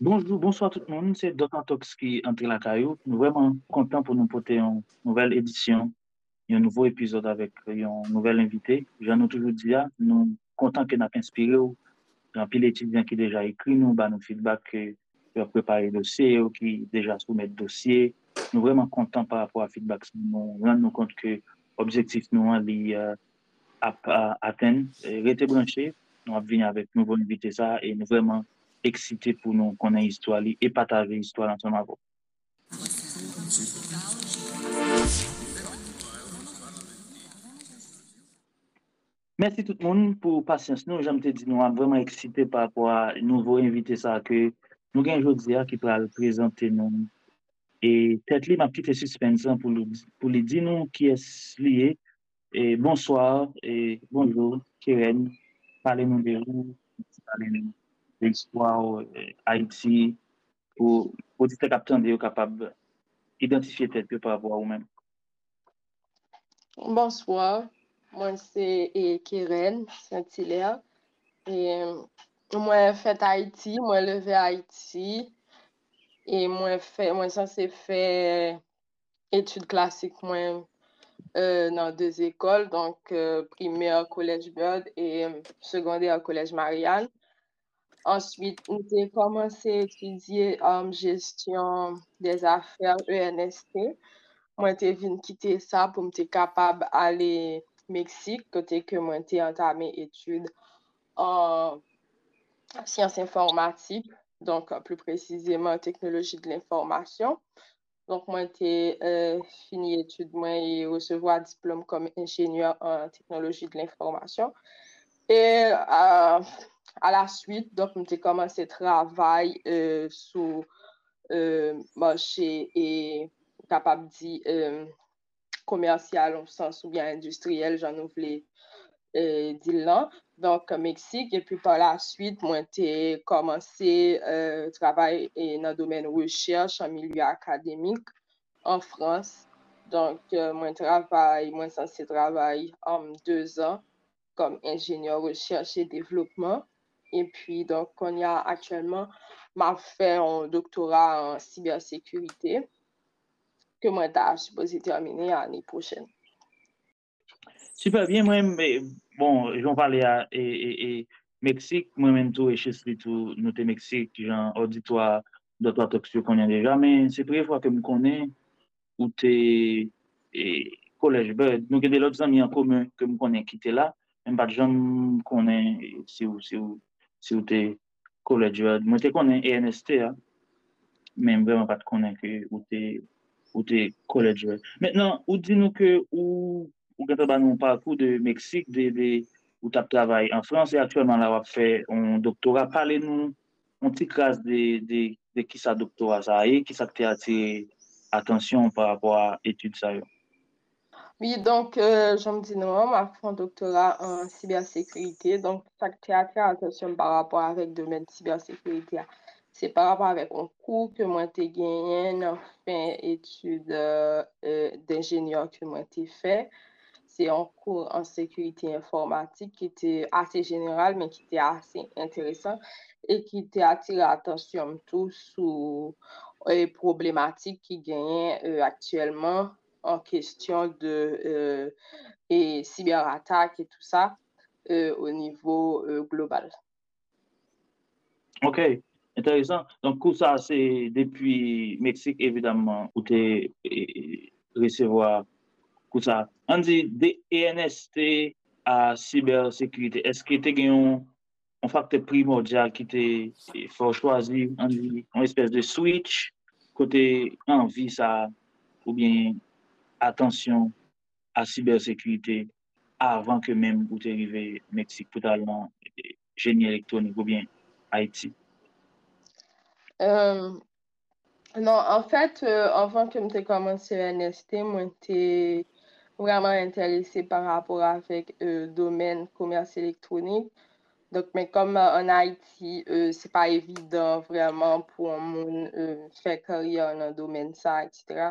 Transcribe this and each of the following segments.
Bonjour, bonsoir tout le monde. C'est Dr. Tox qui entre la caillou. Nous vraiment contents pour nous porter une nouvelle édition, un nouveau épisode avec un nouvel invité. J'en ai toujours dit, ah, nous contents que nous inspiré. Il y a pile étudiants qui déjà écrit nous, bah, nos feedback qui ont préparé le dossier, qui déjà soumettent le dossier. Nous vraiment contents par rapport à feedback. Nous rendons compte que l'objectif nous est euh, à, atteindre. Restez branchés. Nous allons venir avec nouveau invité ça et nous vraiment eksite pou nou konen histwa li e patave histwa lan son avon. Mersi tout moun pou pasyans nou. Jam te di nou an vreman eksite pa kwa nouvo invite sa ke nou gen Jodzia ki pral prezante nou. E tet li ma ptite suspensan pou, pou li di nou ki es liye. E bonsoir, e bonjour, Keren, pale nou de ou, pale nou. l'eksploa ou euh, Haiti pou audite kap tande yo kapab identifiye tet yo pa avwa ou men. Bonsoir, mwen se Keren Saint-Hilaire. Mwen fèt Haiti, mwen leve Haiti. Mwen san se fè etude klasik mwen Euh, nan euh, euh, deux écoles, donc euh, primaire Collège Bird et secondaire Collège Marianne. Ensuite, j'ai commencé à étudier en gestion des affaires ENST. Moi, j'ai venu quitter ça pour être capable d'aller au Mexique, côté que moi, j'ai entamé études en sciences informatiques, donc plus précisément en technologie de l'information. Donc, moi, j'ai euh, fini études moi, et recevoir diplôme comme ingénieur en technologie de l'information. Et euh, à la suite, donc, j'ai commencé à travailler euh, sur euh, marché et capable de dire euh, commercial au sens ou bien industriel, j'en voulais euh, là. Donc, Mexique, et puis par la suite, moi, j'ai commencé à travailler dans le domaine recherche en milieu académique en France. Donc, moi, travaille, moi, censé travailler en deux ans comme ingénieur recherche et développement. Et puis, donc, on y a actuellement, m'a fait un doctorat en cybersécurité que moi, je supposé terminer l'année prochaine. Super bien, moi, mais, bon, j'en parlais à et, et, Mexique, moi-même, tout, et chez tout, nous, Mexique, genre, auditoire, d'autres toxiques qu'on a déjà, mais c'est la première fois que je connais où tu es collège Bird. Nous avons d'autres amis en commun que je connais qui étaient là, même pas de gens connais, c'est où, c'est où, si ou te kolej yo. Mwen te konen ENST ya, men mwen pat konen ki ou te, te kolej yo. Mètnen, ou di nou ke ou, ou gata ban nou parkou de Meksik, de, de, ou tap travay an Frans, e aktuelman la wap fè an doktora. Pale nou, an ti kras de, de, de ki sa doktora sa e, ki sa te ati atensyon par apwa etude sa yo. Oui, donc, euh, je me dis non, ma fait doctorat en cybersécurité. Donc, ça qui a attention par rapport avec le domaine de cybersécurité, c'est par rapport avec un cours que moi j'ai gagné en fin études euh, d'ingénieur que moi j'ai fait. C'est un cours en sécurité informatique qui était assez général, mais qui était assez intéressant et qui était attiré l'attention tous sur les problématiques qui gagnent euh, actuellement en question de euh, et cyberattaque et tout ça euh, au niveau euh, global. OK, intéressant. Donc, ça, c'est depuis Mexique, évidemment, où tu recevoir tout ça. On dit des ENST à cybersécurité. Est-ce que tu as un facteur primordial qui te faut choisir? Une espèce de switch côté envie ça ou bien attention à cybersécurité avant que même vous arriviez au Mexique, totalement génie électronique ou bien Haïti? Euh, non, en fait, euh, avant que je commencé à NST, moi, j'étais vraiment intéressé par rapport avec le euh, domaine commerce électronique. Mais comme en Haïti, c'est pas évident vraiment pour un monde faire carrière dans le domaine ça, etc.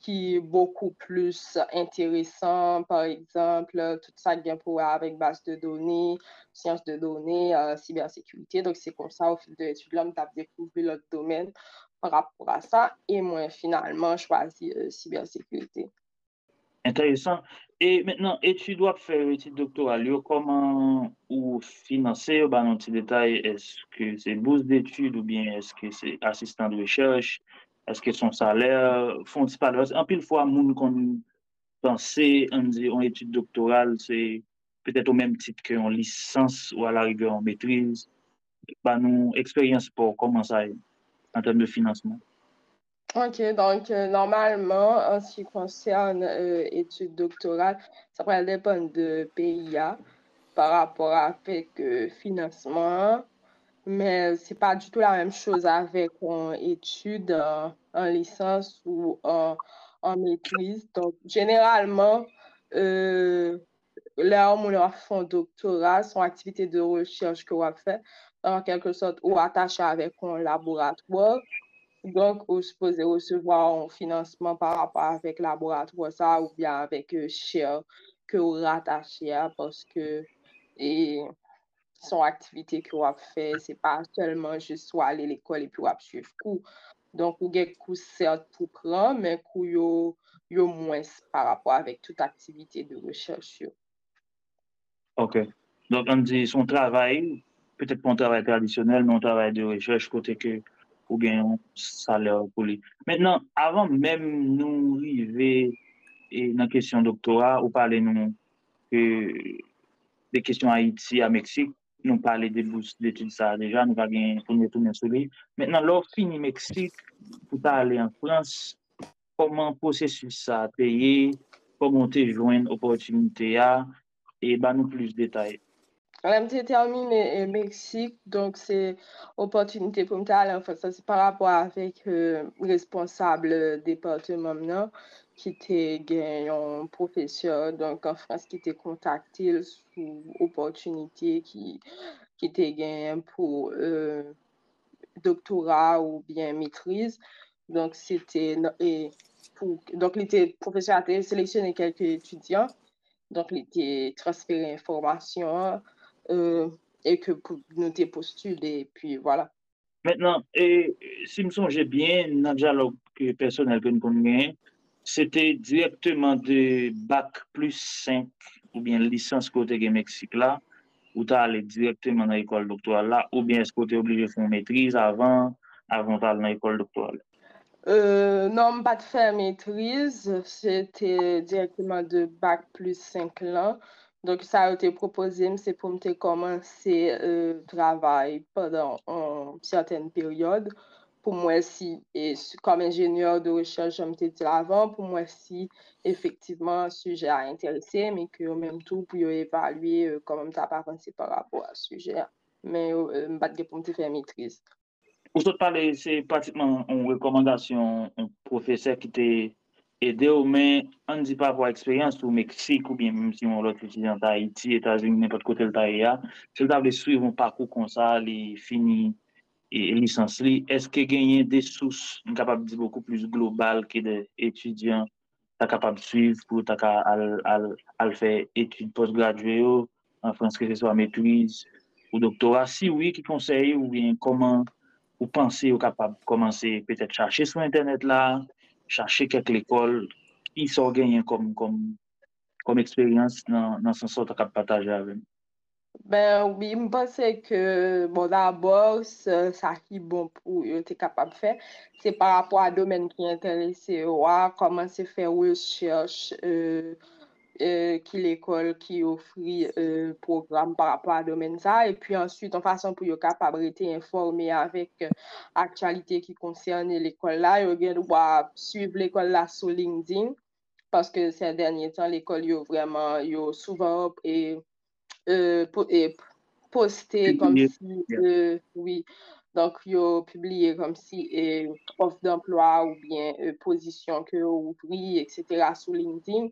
qui est beaucoup plus intéressant, par exemple, tout ça vient pour avec base de données, sciences de données, euh, cybersécurité. Donc, c'est comme ça, au fil de l'étude, là, j'ai découvert l'autre domaine par rapport à ça. Et moi, finalement, choisi euh, cybersécurité. Intéressant. Et maintenant, tu dois faire études doctorale, comment ou financer, ben, un petit détail, est-ce que c'est bourse d'études ou bien est-ce que c'est assistant de recherche? Est-ce son salaire, font pas Un pile fois, moun qu'on pensait, on dit, en étude doctorale, c'est peut-être au même titre qu'en licence ou à rigueur en maîtrise. Bah, nous, expérience pour comment ça est en termes de financement. OK, donc euh, normalement, en ce qui concerne euh, études doctorales, ça pourrait dépendre de PIA par rapport à avec euh, financement, mais c'est pas du tout la même chose avec une étude en licence ou en, maîtrise. Donc, généralement, euh, là où on fait un doctorat, son activité de recherche qu'on va faire, en quelque sorte, ou attaché avec un laboratoire. Donc, vous supposez recevoir un financement par rapport avec laboratoire, ça, ou bien avec un cher que vous rattachez parce que et son activité que vous fait, c'est pas seulement juste aller à l'école et puis vous suivre cours. Donk ou gen kou sert pou pran, men kou yo, yo mwens par rapport avèk tout aktivite de rechèche yo. Ok. Donk an di son travay, petèt pou an travay tradisyonel, men an travay de rechèche kote ke ou gen yon salèr pou li. Mètenan, avan mèm nou rive e, nan kesyon doktora, ou pale nou e, de kesyon Haiti a Meksik, Mexique, nous parler des bourses d'études ça déjà, nous allons tourner sur lui. Maintenant, lors fini Mexique, pour aller en France, comment le processus ça a payé, comment tu joint l'opportunité et ben nous plus de détails. j'ai terminé au Mexique, donc c'est opportunité pour me aller en France. C'est par rapport avec le euh, responsable qui était un professeur donc en France qui était contacté sous opportunité qui qui était pour euh, doctorat ou bien maîtrise. Donc, c'était donc, était professeur a sélectionné quelques étudiants. Donc, il était transféré information euh, et que nous postuler. Puis voilà. Maintenant, si me songe bien, dans le dialogue personnel que nous connaissons, c'était directement de bac plus 5 ou bien licence côté Mexique là, ou tu allé directement dans l'école doctorale là, ou bien est-ce que tu es obligé de faire une maîtrise avant, avant d'aller dans l'école doctorale? Euh, non, pas de faire maîtrise, c'était directement de bac plus 5 ans. Donc, ça a été proposé, c'est pour me commencer le euh, travail pendant une certaine période pou mwen si, e, kom enjeneur de rechèl, jom te di lavan, pou mwen si, efektiveman, suje a interese, men ki yo menm tou pou yo evalue, e, euh, kom mwen ta pa avanse par rapport a suje a, men yo e, mbat ge pou mwen te fè mitriz. Ou sot pale, se pratikman an rekomandasyon, an profese ki te ede ou men, an di pa pou eksperyans ou Meksik ou bien mèm si yon lot utijan ta Haiti, Etats-Unis, nèpot kote l'ta e ya, se l ta vle suiv an pakou konsa, li fini, et licence est-ce que gagner des sources capables de beaucoup plus globales que des étudiants capables de suivre pour à faire études postgraduées en France que ce soit maîtrise ou doctorat. Si oui qui conseille ou bien comment vous pensez ou capable de commencer peut-être chercher sur internet là chercher quelques écoles qui sont gagnées comme comme comme expérience dans dans ce sort de partager avec Ben, oui, mpase ke, bon, d'abord, sa ki bon pou yo te kapab fe, se par rapport a domen ki interese yo a, koman se fe recherche euh, euh, ki l'ekol ki ofri euh, program par rapport a domen sa, e pi answit, an fason pou yo kapab rete informe avèk euh, aktualite ki konserne l'ekol la, yo gen wap suiv l'ekol la sou LinkedIn, paske se denye tan l'ekol yo vreman, yo souvan op e... euh, po e, poste kom si, euh, oui, donk yo publie kom si euh, of d'emploi ou bien euh, posisyon ke yo ouvri, etc. sou LinkedIn,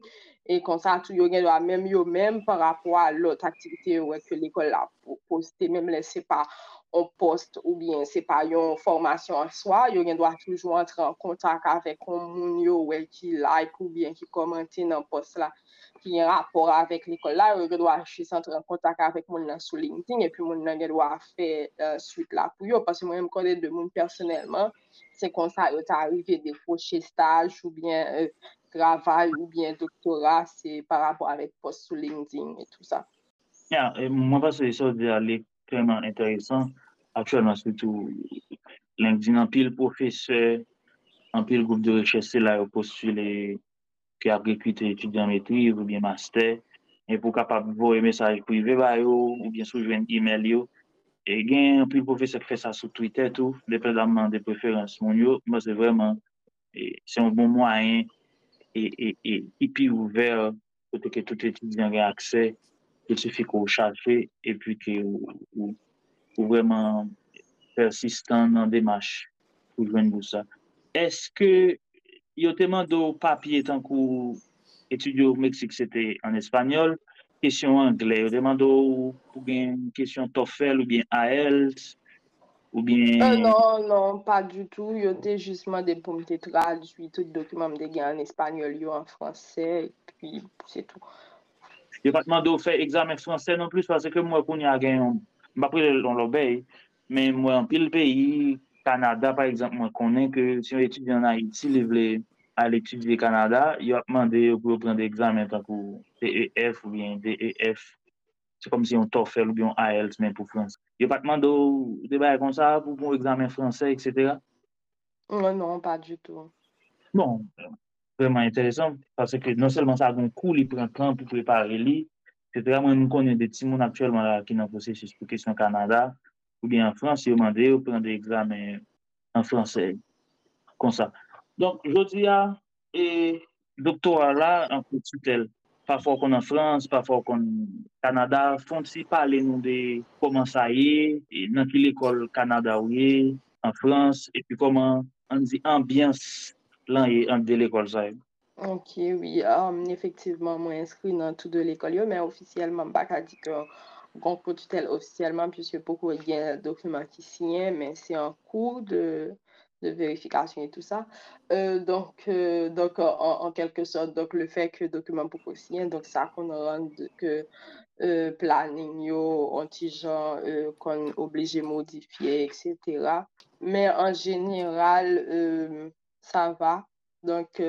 e konsa tou yo gen do a menm yo menm par apwa lot aktivite yo wè ke l'ekol la poste, menm lè se pa on poste ou bien se pa yon formasyon an swa, yo gen do a toujou antre an kontak avèk kon moun yo wè ki like ou bien ki komante nan poste la ki yon rapor avèk l'ekol la, yo gen do a chise antre an kontak avèk moun nan sou LinkedIn, epi moun nan gen do a fè uh, suite la pou yo, pasi mwen m konde de moun personelman, se konsa yo ta arrive de fòche staj ou bien euh, travay ou bien doktora, se par rapport avèk post sou LinkedIn et tout sa. Ya, yeah, mwen pa se yon de alè kreman enteresan, akchèlman se tou LinkedIn an pil profese, an pil goup de rechese la yo postule qui a recruté étudiant maîtrise ou bien master, et pour capable de voir un message privé, ou bien sur un email, yo. Et il un pile professeur qui fait ça sur Twitter, tout, dépendamment des préférences, moi, c'est vraiment, c'est un bon moyen et, et, et, puis ouvert pour que tout étudiant ait accès. Il suffit qu'on cherche et puis que ou, vraiment persistant dans des démarche pour joindre ça. Est-ce que yo teman do papye tankou etudyo Meksik sete an espanyol, kesyon angle, yo teman do pou gen kesyon TOEFL ou bien AELTS, ou bien... Euh, non, non, pa du tout, yo te jistman de pou mte tradwi tout dokumen mde gen an espanyol yo an franse, puis se tou. Yo patman do fe examen franse non plus, pase ke mwen konye a gen, mba pre lon lobey, men mwen an pil peyi, Kanada, par exemple, mwen konen ke si yon etudye an Haiti, li vle al etudye Kanada, yo ap mande yo pou yo prende examen takou TEF ou bien DEF. Se kom si yon TOEFL ou bien IELTS men pou Frans. Yo pat mande yo debay kon sa pou pou examen Fransè, etc. Non, non, pa du tout. Bon, vreman interesant, parce que non seulement sa agon kou li pren plan pou prepare li, etc. Mwen nou konen de timoun aktuelman la ki nan posè si pou kesyon Kanada, ou bien en France, yo mande yo prende examen en fransè, kon sa. Donk, jodi ya, e doktora la, an pou tutel, pa fò kon an Frans, pa fò kon Kanada, fon si pale nou de koman sa ye, e nan ki l'ekol Kanada ou ye, an Frans, e pi koman an di ambyans lan ye an de l'ekol sa ye. Ok, oui, um, efektivman mwen inskri nan tout de l'ekol yo, men ofisyelman baka di kon que grand tutelle officiellement, puisque beaucoup de documents qui signent, mais c'est en cours de de vérification et tout ça. Euh, donc, euh, donc en, quelque sorte, donc le fait que le document pour signer, donc ça qu'on rend que euh, planning antigen, euh, qu'on obligé de modifier, etc. Mais en général, ça va. Donc,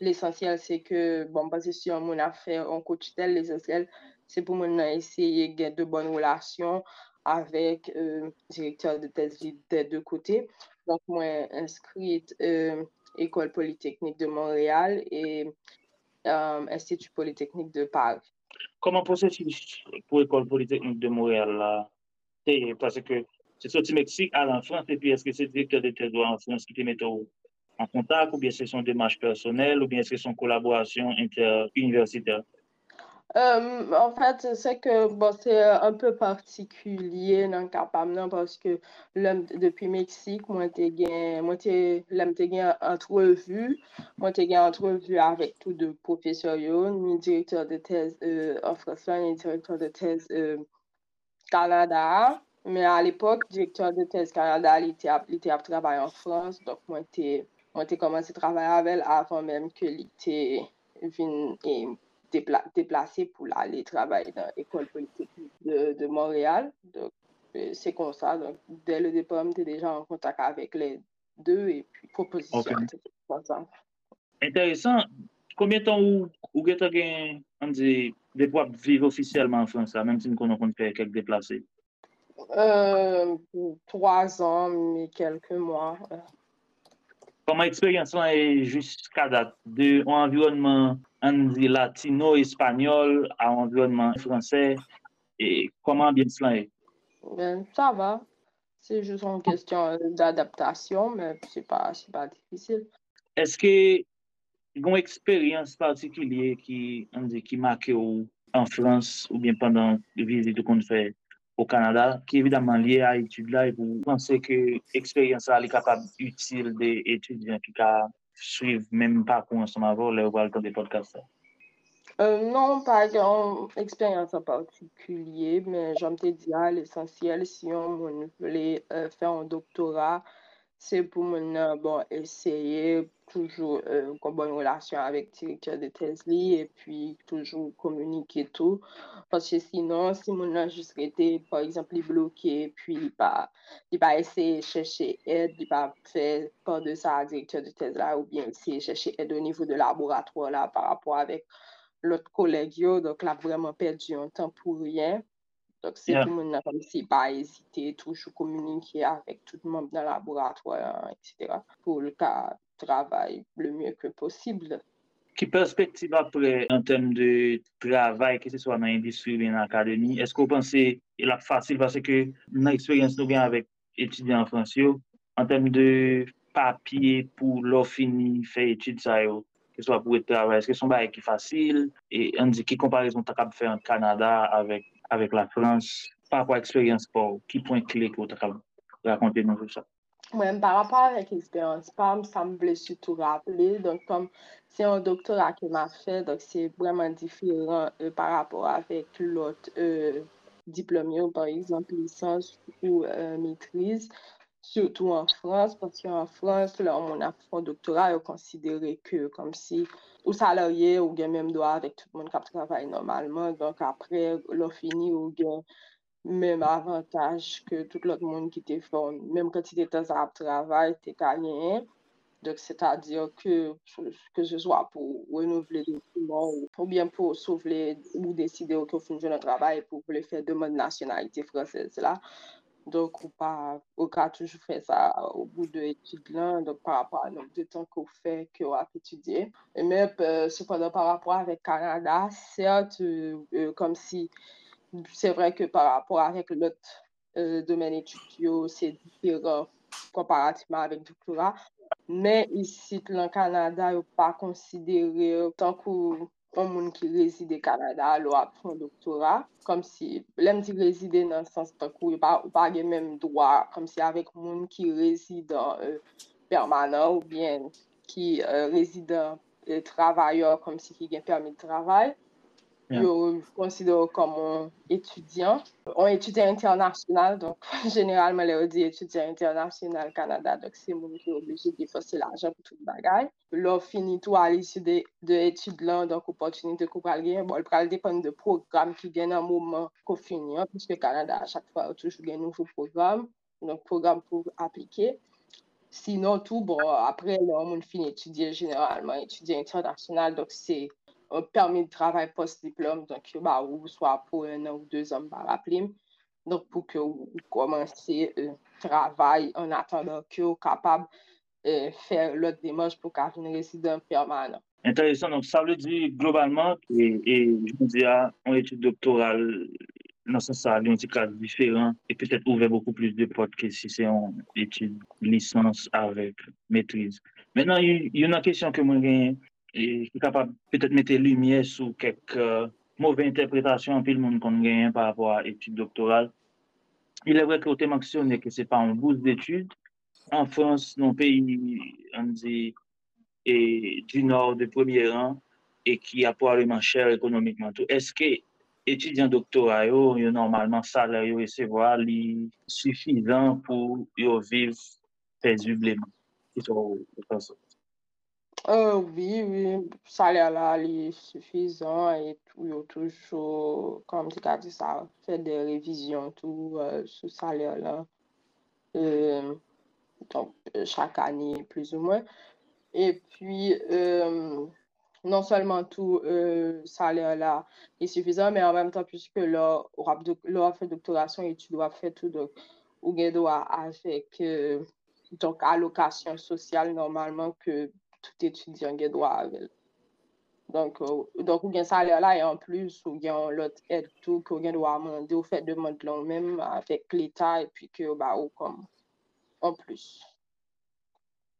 l'essentiel, c'est que, bon, basé sur mon affaire en coach l'essentiel, c'est pour moi essayer de de bonnes relations avec le directeur de thèse des deux côtés. Donc, moi, inscrite euh, École Polytechnique de Montréal et euh, Institut Polytechnique de Paris. Comment processus pour École Polytechnique de Montréal? Parce que c'est sorti Mexique à la France et puis est-ce que c'est directeur de thèse en France qui te met en contact ou bien c'est son démarche personnelle ou bien c'est son collaboration inter-universitaire? Euh, en fait, c'est que bon, c'est un peu particulier dans le cas parce que depuis Mexique, moi, j'ai moi, entrevue, moi, j'ai entrevue avec tous deux professeurs, ni directeur de thèse euh, en France, ni directeur de thèse euh, Canada. Mais à l'époque, directeur de thèse Canada, il était à travailler en France, donc moi, j'ai commencé à travailler avec elle avant même que était venu déplacé pour aller travailler dans l'école politique de, Montréal. Donc, euh, c'est comme ça. Donc, dès le départ, j'étais déjà en contact avec les deux et puis proposition. Intéressant. Combien de temps vous avez dit, vivre officiellement en France, même si nous avons fait quelques déplacés? Euh, trois ans, mais quelques mois. Comment l'expérience est jusqu'à date de environnement on dit latino, espagnol, à environnement français. Et comment bien cela est? Ben, ça va. C'est juste une question d'adaptation, mais c'est pas, pas difficile. Est-ce que y a une expérience particulière qui, on dit, qui marque en France ou bien pendant les visites qu'on fait au Canada, qui est évidemment lié à l'étude là, et vous pensez que l'expérience est capable utile des étudiants qui suivent même pas ensemble avant les temps des podcasts? Euh, non, pas une expérience en particulier, mais j'aime te dire l'essentiel si on voulait euh, faire un doctorat, se pou moun nan bon eseye toujou euh, kon bon relasyon avek direktor de tez li e pi toujou komunike tou. Pache sinon, si moun nan jist rete, par exemple, li bloke, pi li pa, li pa eseye chèche ed, li pa fè pan de sa direktor de tez la ou bien eseye chèche ed o nivou de laboratoire la par rapport avek lot koleg yo, donk la vreman perdi yon tan pou ryen. Donc, c'est tout le monde comme si pas hésiter, toujours communiquer avec tout le monde dans le laboratoire, etc. pour le cas travail le mieux que possible. Qui perspective après en termes de travail, que ce soit dans l'industrie ou dans l'académie, est-ce que vous pensez qu'il est facile parce que dans l'expérience nous avons avec étudiants en France, en termes de papier pour leur fini faire études, ça, que ce soit pour le travail, est-ce que son bail est facile et on dit qui comparaison tu as faire en Canada avec, avec la France par rapport à l'expérience pour qui point clé que tu as raconter nous tout ça? par rapport avec l'expérience PAM, ça me voulait surtout rappeler. Donc, comme c'est un doctorat que m'a c'est vraiment différent euh, par rapport avec l'autre euh, diplôme, par exemple, licence ou euh, maîtrise, surtout en France, parce qu'en France, là, on a fait un doctorat, on considéré que comme si, ou salarié, ou bien même droit avec tout le monde qui travaille normalement. Donc, après, l'on finit, ou même avantage que tout l'autre monde qui te fait, même quand tu étais à travail, tu gagné. Donc, c'est-à-dire que, que ce soit pour renouveler des documents ou bien pour sauver ou décider que vous un travail pour le faire demande nationalité française là. Donc, on pas, au cas toujours fait ça au bout de l'étude là, donc par rapport à nombre de temps qu'on fait, qu'on a étudié. Et même, euh, cependant, par rapport avec Canada, certes, euh, comme si c'est vrai que par rapport avec l'autre euh, domaine étudiant, c'est différent comparativement avec le doctorat. Mais ici, le Canada, n'est pas considéré tant qu'un on moun ki rezide Kanada, lo ap fon doktora, kom si lem di rezide nan sens takou, ou pa, pa gen menm doa, kom si avek moun ki rezide euh, permanent ou bien ki euh, rezide euh, travayor kom si ki gen permi de travay. Yeah. Yo konsidero komon etudyan. On etudyan internasyonal, donk generalman le ou di etudyan internasyonal Kanada, donk se moun ki oblije di fose l'ajan pou tout bagay. Lò fini tou al isi de, bon, de etude lan, donk opotunite kou pral gen, bol pral depen de program ki gen an mouman kou fini an, piske Kanada a chak fwa ou toujou gen noufou program, donk program pou aplike. Sinon tou, bon, apre lò moun fini etudye generalman, etudye internasyonal, donk se... un permis de travail post-diplôme, donc bah, ou soit pour un an ou deux ans par rappeler. Donc, pour que vous commenciez le travail en attendant que vous capable de faire l'autre démarche pour qu'un résident permanent. Intéressant. Donc, ça veut dire globalement, et, je me dis, en étude doctorale, dans ce sens, y a un cadre différent et peut-être ouvert beaucoup plus de portes que si c'est en étude licence avec maîtrise. Maintenant, il y a une question que moi et qui capable peut-être mettre lumière sur quelques euh, mauvaises interprétations puis le monde qu'on gagne par rapport à l'étude doctorale. Il est vrai que vous mentionné que ce n'est pas une bourse d'études. En France, nos pays, on et du nord de premier rang et qui est probablement cher économiquement. Est-ce que étudiants doctoraux, normalement salaire recevoir suffisant pour vivre paisiblement? Euh, oui, oui, salè la li sufizan et ou yo toujou, kom di ka di sa, fè de revizyon tou euh, sou salè la. Euh, donc, euh, chak ane, plus ou mwen. Et puis, euh, non seulement tou salè la li sufizan, men an mèm tan, pwiske lor wap fè doktorasyon et tu wap fè tou do, ou gen do a fèk, donc, alokasyon sosyal normalman ke tout etudyan gen dwa avèl. Donk ou gen salè la, en plus, ou gen lot et tout, ki ou gen dwa mande, ou fè demande lan mèm avèk l'Etat, epi ki ou ba ou kom, en plus.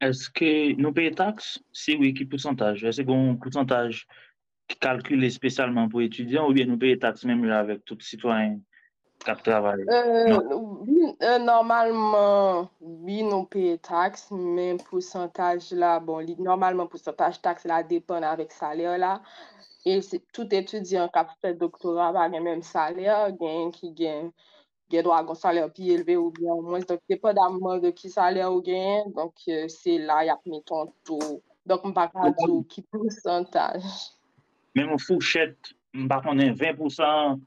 Eske nou peye taks? Si oui, ki pousantaj? Eske kon pousantaj ki kalkule spesyalman pou etudyan, ou bien nou peye taks mèm la avèk tout sitwanyen? kap travay? Non. Normalman, bi nou peye taks, men pousantaj la, bon, normalman pousantaj taks la depan avèk salèr la. E tout etudyan kap fè doktora pa gen menm salèr, gen ki gen gen do a gon salèr pi elve ou bien ou mwen. Donk depan damman de ki salèr ou gen, donk se la yap meton tou. Donk mpa kado ki pousantaj. Men mwen fouchet, mpa konen 20%,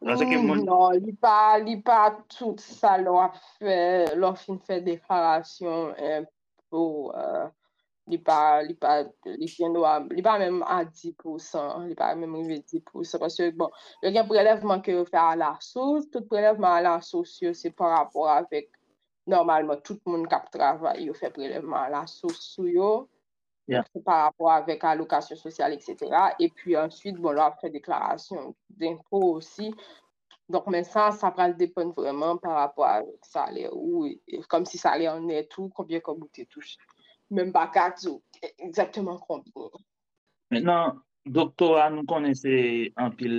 Non, mm, non li pa, li pa tout sa lò a fè, lò fin fè deklarasyon pou... Euh, li pa, li pa, li fin do a, li pa mèm a 10%, li pa mèm rive 10%, parce que, bon, yo gen prelevman ke yo fè a la sous, tout prelevman a la sous yo se par rapport avèk, normalman, tout moun kap travay yo fè prelevman a la sous sou yo, par rapport avèk alokasyon sosyal, etc., et puis ensuite, bon, lò a fè deklarasyon d'info osi, donk men sa, sa pral depen vreman par rapport avèk salè ou, kom si salè an etou, konbyen kon boutè touche. Men bakat zo, ekzaktman konbyen. Mènen, doktora nou konese an pil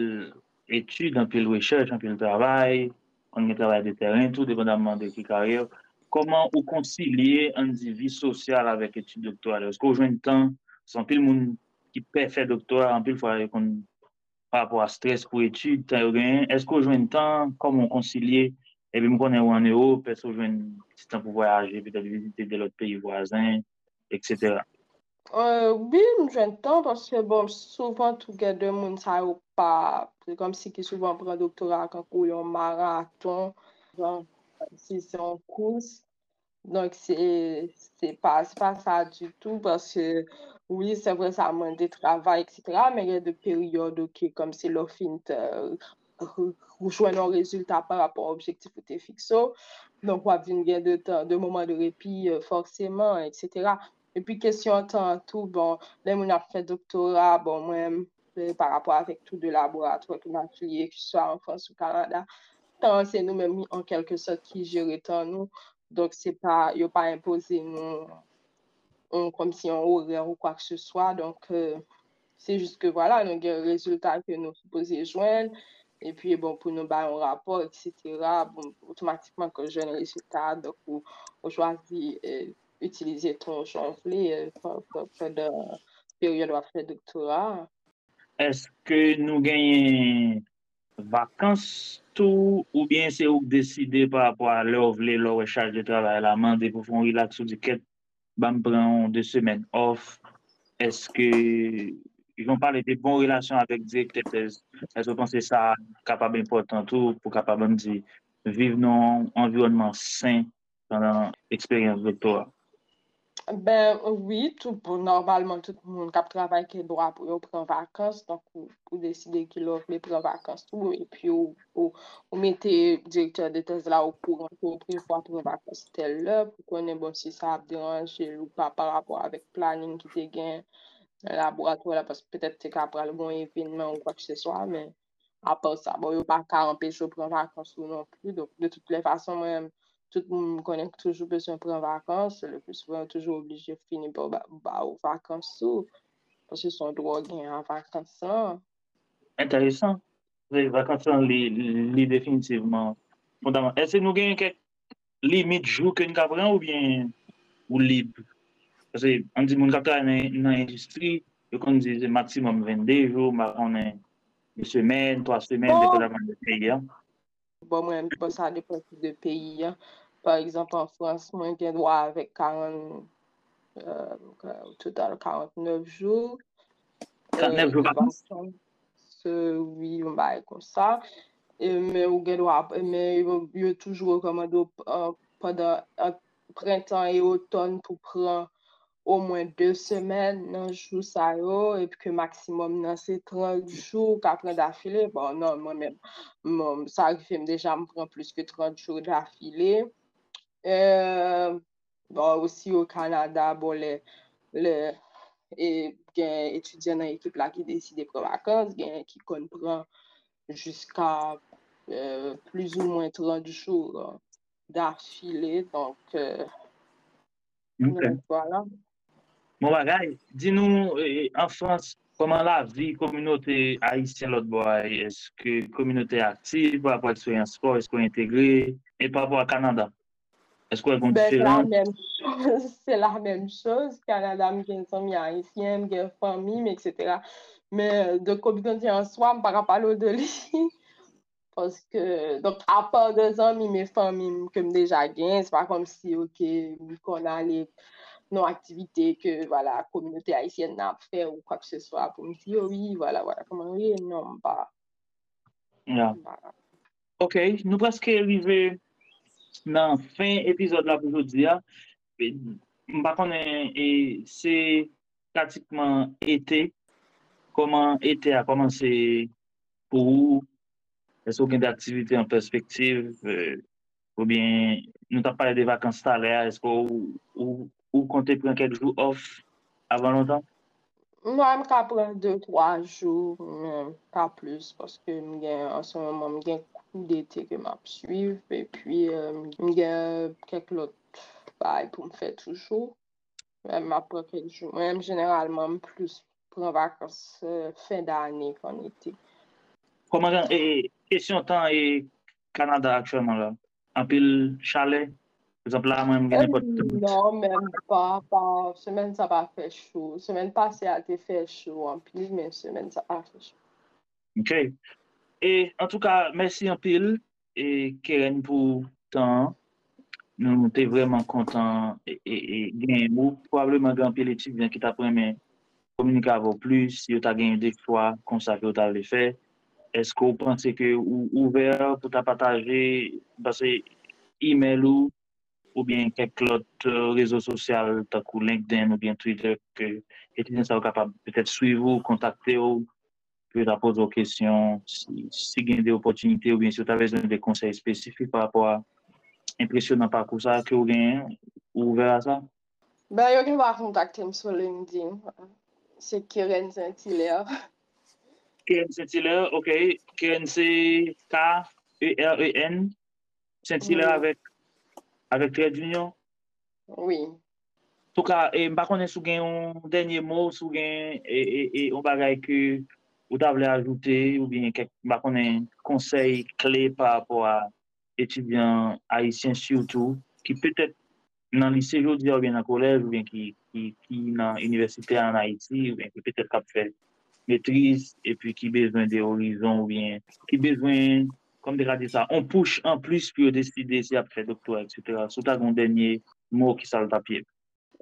etude, an pil wechèch, an pil travay, an gen travay de teren, tout dependamman de ki karyè, koman ou konsilye an di vi sosyal avèk etude doktoral? Esko ou jwen tan, san pil moun ki pe fè doktoral, an pil fwa kon pa apwa stres pou etude, tan yo gen, esko ou jwen tan, koman konsilye, ebi moun konen ou an euro, peso ou jwen tan pou voyaje, pe te vizite de lot peyi voazen, etc. Euh, oui, mwen jwen tan, paske bon, souvan tou gen de moun sa yo pa, kom si ki souvan pran doktoral, kankou yon maraton, jan, si se yon kous, donk se pa sa du tout, parce oui, se vre sa mwen de travay, etc., men gen de peryode ki kom se lo fin te jwen yon rezultat par rapport objektif ou te fikso, donk wap vin gen de mouman de repi forceman, etc., E pi kesyon tan tou, bon, lè moun ap fè doktora, bon, mwen, par rapport avèk tout de laboratoire ki mwen kliye, ki sou an Frans ou Kanada, tan se nou mèm en kelke sot ki jere tan nou, donk se pa, yo pa impose nou, kom si an orè ou kwa k se swa, donk, se jist ke wala, nou gen rezultat ke nou suppose jwen, e pi, bon, pou nou bay an rapor, et cetera, bon, otomatikman ke jwen rezultat, donk, ou chwazi, e, utilize ton chanfle fè de peryode wap fè doktora. Eske nou genyen vakans tou ou bien se ouk deside pa apwa lè ou vle lò rechaj de travay la mande pou fon relaksou di ket bam pran de semen off. Eske yon pale de bon relasyon avèk dik tepèz. Eske ou panse sa kapab important tou pou kapab an di vive nou environnement sen pandan eksperyans doktora. Ben, oui, tout pou normalman tout moun kap travay ki doa pou yo pren vakans, donk ou deside ki lor me pren vakans tou, epi ou mette direktor de tez la ou pou pou pren vakans tel lè, pou konen bon si sa ap deranje ou pa par rapport avek planning ki te gen laborato la, pas petet te kap pral bon evinman ou kwa ki se swa, men apan sa, bon yo pa ka anpecho pren vakans ou non pli, donk de tout le fason mwen tout moun konen toujou beswen pren vakans, le plus souvent toujou oblije fini pou ba, ba ou vakans sou, pwese son drou gen an vakans san. Interesant. Vakans san li, li definitivman fondaman. Ese nou gen kek limit jou ken nou kapren ou bien ou lib? Pwese an di moun kapren nan industri, yo kon di maksimum 22 jou, ma konen 1 semen, 3 semen, bon. depo la man de peyi an. Bon, mwen bon sa depen ki de peyi. Par exemple, en Frans, mwen gen dwa avek 49 jou. 49 jou vakans? Se, oui, mwen baye kon sa. Men ou gen dwa, men yo toujou rekomando padan printan e oton pou pran ou mwen 2 semen nan jou sa yo, epi ke maksimum nan se 30 jou, ka 4 da file, bon nan, mwen men, mwen, sa rifem deja mwen pren plus ke 30 jou d'afile. Euh, bon, osi yo Kanada, bon, le, le, e, gen etudyen nan ekip la ki deside pre vakans, gen ki kon pren jiska euh, plus ou mwen 30 jou da file, donk, euh, okay. voilà. Mwen bagay, di nou, eh, en Frans, koman la vi kominote Haitien lot boy? Eske kominote aktif, pa apwa sou yon sport, eske ou integre, e pa apwa Kanada? Eske ou yon diferent? Se la menm chose, Kanada m gen som yon Haitien, m gen famim, etc. Men, de kominote yon swam, pa palo de li. Poske, donk apwa de zan mi me famim kem deja gen, se pa kom si, ok, mi kon li... Les... aktivite ke, wala, kominote Haitien nan ap fè ou kwa k se swa pou mti yo, oui, wala, wala, koman wè, non. Ya. Ok, nou praske rive nan fin epizod la pou jodi ya. Mba konen, e se pratikman ete, koman ete a komanse pou ou, esko gen de aktivite an perspektiv, ou bien, nou ta pale de vakans talè, esko ou ou comptez prendre quelques jours off avant longtemps? Moi, je peux prendre 2-3 jours, mais pas plus, parce que en ce moment, j'ai un coup d'été que je suivre, et puis euh, j'ai quelques autres bails pour me faire toujours. Mwen ap pre kek jou. Mwen generalman plus pran vakans euh, fin d'anye kon ete. Koman jan, e, kesyon tan e Kanada aktyonman la, an pil chalet, exemple, là, moi, je gagne pas de Non, même pas. Par semaine, ça va faire chaud. Semaine passée, elle a fait chaud en pile, mais semaine, ça va faire chaud. OK. Et en tout cas, merci en pile. Et Keren pour ton. Nou te vreman kontan e gen mou. Probableman gen anpil etudyen ki ta premen komunika avon plus, yo ta gen yon dek fwa konsake yo ta vle fe. Esko ou panse ke ou ouver pou ta pataje, base email ou, ou bien kek lot rezo sosyal takou LinkedIn ou bien Twitter ke etinen sa ou kapab petet suiv ou, kontakte ou, pe ta pose ou kesyon, si gen de opotunite ou bien si ou ta vezon de konsey spesifik pa rapor a impresyonan pa kou sa, ke ou gen ou vera sa? Ben, yo gen va kontakte m sou LinkedIn. Se Keren Saint-Hilaire. Keren Saint-Hilaire, ok. Keren se K-E-R-E-N Saint-Hilaire avek avèk trè union? Oui. Tou ka, e, mba konen sou gen yon denye mou, sou gen yon bagay ki ou ta vle ajoute, ou bien mba konen konsey kle pa rapport a etudyan haisyen surtout, ki petèt nan lise jodi ou bien nan kolej, ou bien ki, ki, ki nan universite an Haiti, ou bien ki petèt kap fèl. maîtrise, et puis qui besoin des horizons, ou bien qui besoin kom de gade sa, on pouche an plus pi yo deside si ap fè doktor, etc. Sou ta an denye mou ki sal tapye.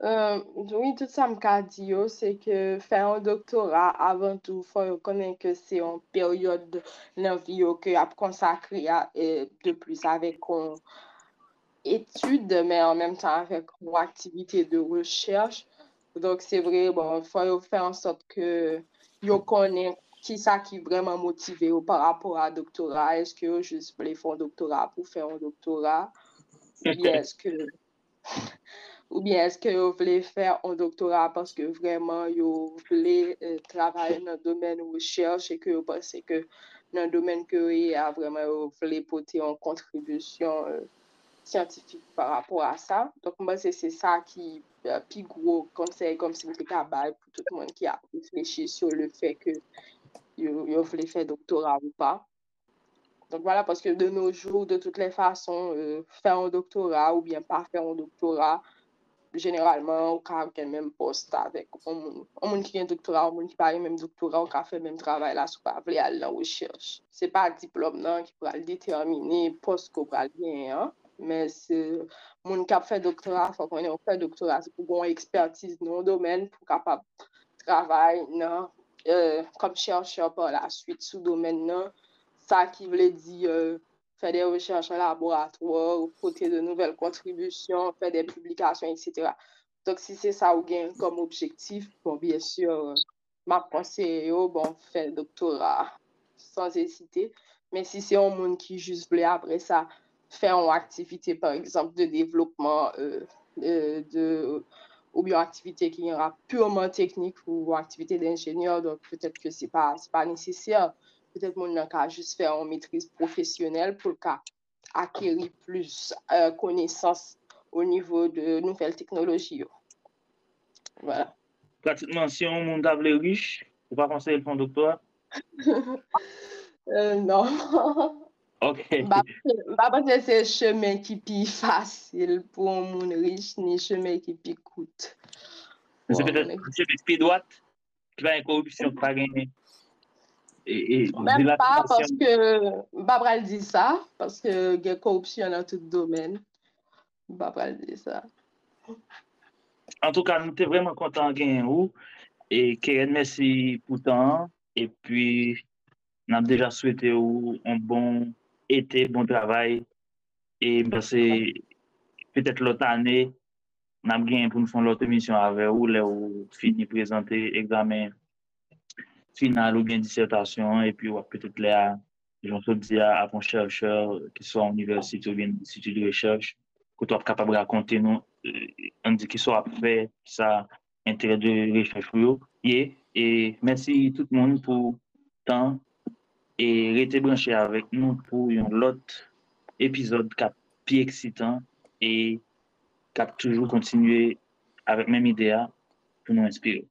Euh, oui, tout sa m ka di yo, se ke fè an doktora avan tou fò yo konen ke se an peryode nan vi yo ke ap konsakri a de plus avek kon etude, men an menm tan avek kon aktivite de recherche. Donk se vre, bon, fò yo fè an sot ke yo konen ki sa ki vreman motive yo par rapport a doktora, eske yo jis vle fon doktora pou fè an doktora, ou bien eske yo vle fè an doktora paske vreman yo vle euh, travaye nan domen ou chèche, e ke yo pase ke nan domen ke yo vreman yo vle pote an kontribusyon siyantifik par rapport a sa. Donk mba se se sa ki pi gro konsey kom si mte kabay pou tout moun ki a reflechi sou le fè ke yo vle fè doktora ou pa. Donk wala, voilà, paske de nou jou, de tout le fason, euh, fè an doktora ou bien pa fè an doktora, generalman ou ka gen menm post avèk. An moun, ki gen doktora, an moun ki pari menm doktora, ou ka fè menm travè la sou pa vle al nan wèchèj. Se pa diplom nan ki pral determine post ko pral gen an. Men se moun kap fè doktora, fò konen ou fè doktora, se pou goun ekspertise nou domen pou kapap travè nan kom chèche pa la suite sou domen nan, sa ki vle di fè de rechèche laboratoir, pote de nouvel kontribusyon, fè de publikasyon, etc. Tok si se sa ou gen kom objektif, bon, byè sur, ma konsey yo, bon, fè doktora, sans esite, men si se yon moun ki jous vle apre sa, fè an aktivite, par exemple, de devlopman, de... ou bi an aktivite ki yon ra pureman teknik ou an aktivite d'enjenyor, donk pwetet ke se pa nesesya, pwetet moun nan ka jist fè an metris profesyonel pou ka akeri plus konesans ou nivou de nouvel teknoloji yo. Pratikman, si moun davle riche, Ou pa konseye l fon doktora? Non. Ok. Mba pati se chemen ki pi fasil pou moun rich ni chemen ki pi koute. Se pe te pi doat, ki va yon korupsyon pa genye. E, Mwen pa, paske mba pral di sa, paske gen korupsyon nan tout domen. Mba pral di sa. En tout ka, nou te vreman kontan genyen ou, e keren mersi poutan, e pi nan deja souwete ou an bon été bon travail et parce que peut-être l'autre année on a bien pour nous faire l'autre mission avec vous là où fini présenter examen final ou bien dissertation et puis peut-être là j'en peux dire à un chercheur qui soit en université ou bien institut de recherche que tu es capable de raconter nous on euh, dit qui soit fait ça intérêt de recherche pour et merci tout le monde pour temps tan, e rete branche avèk nou pou yon lot epizod kap pi eksitan, e kap toujou kontinue avèk mèm idea pou nou inspire.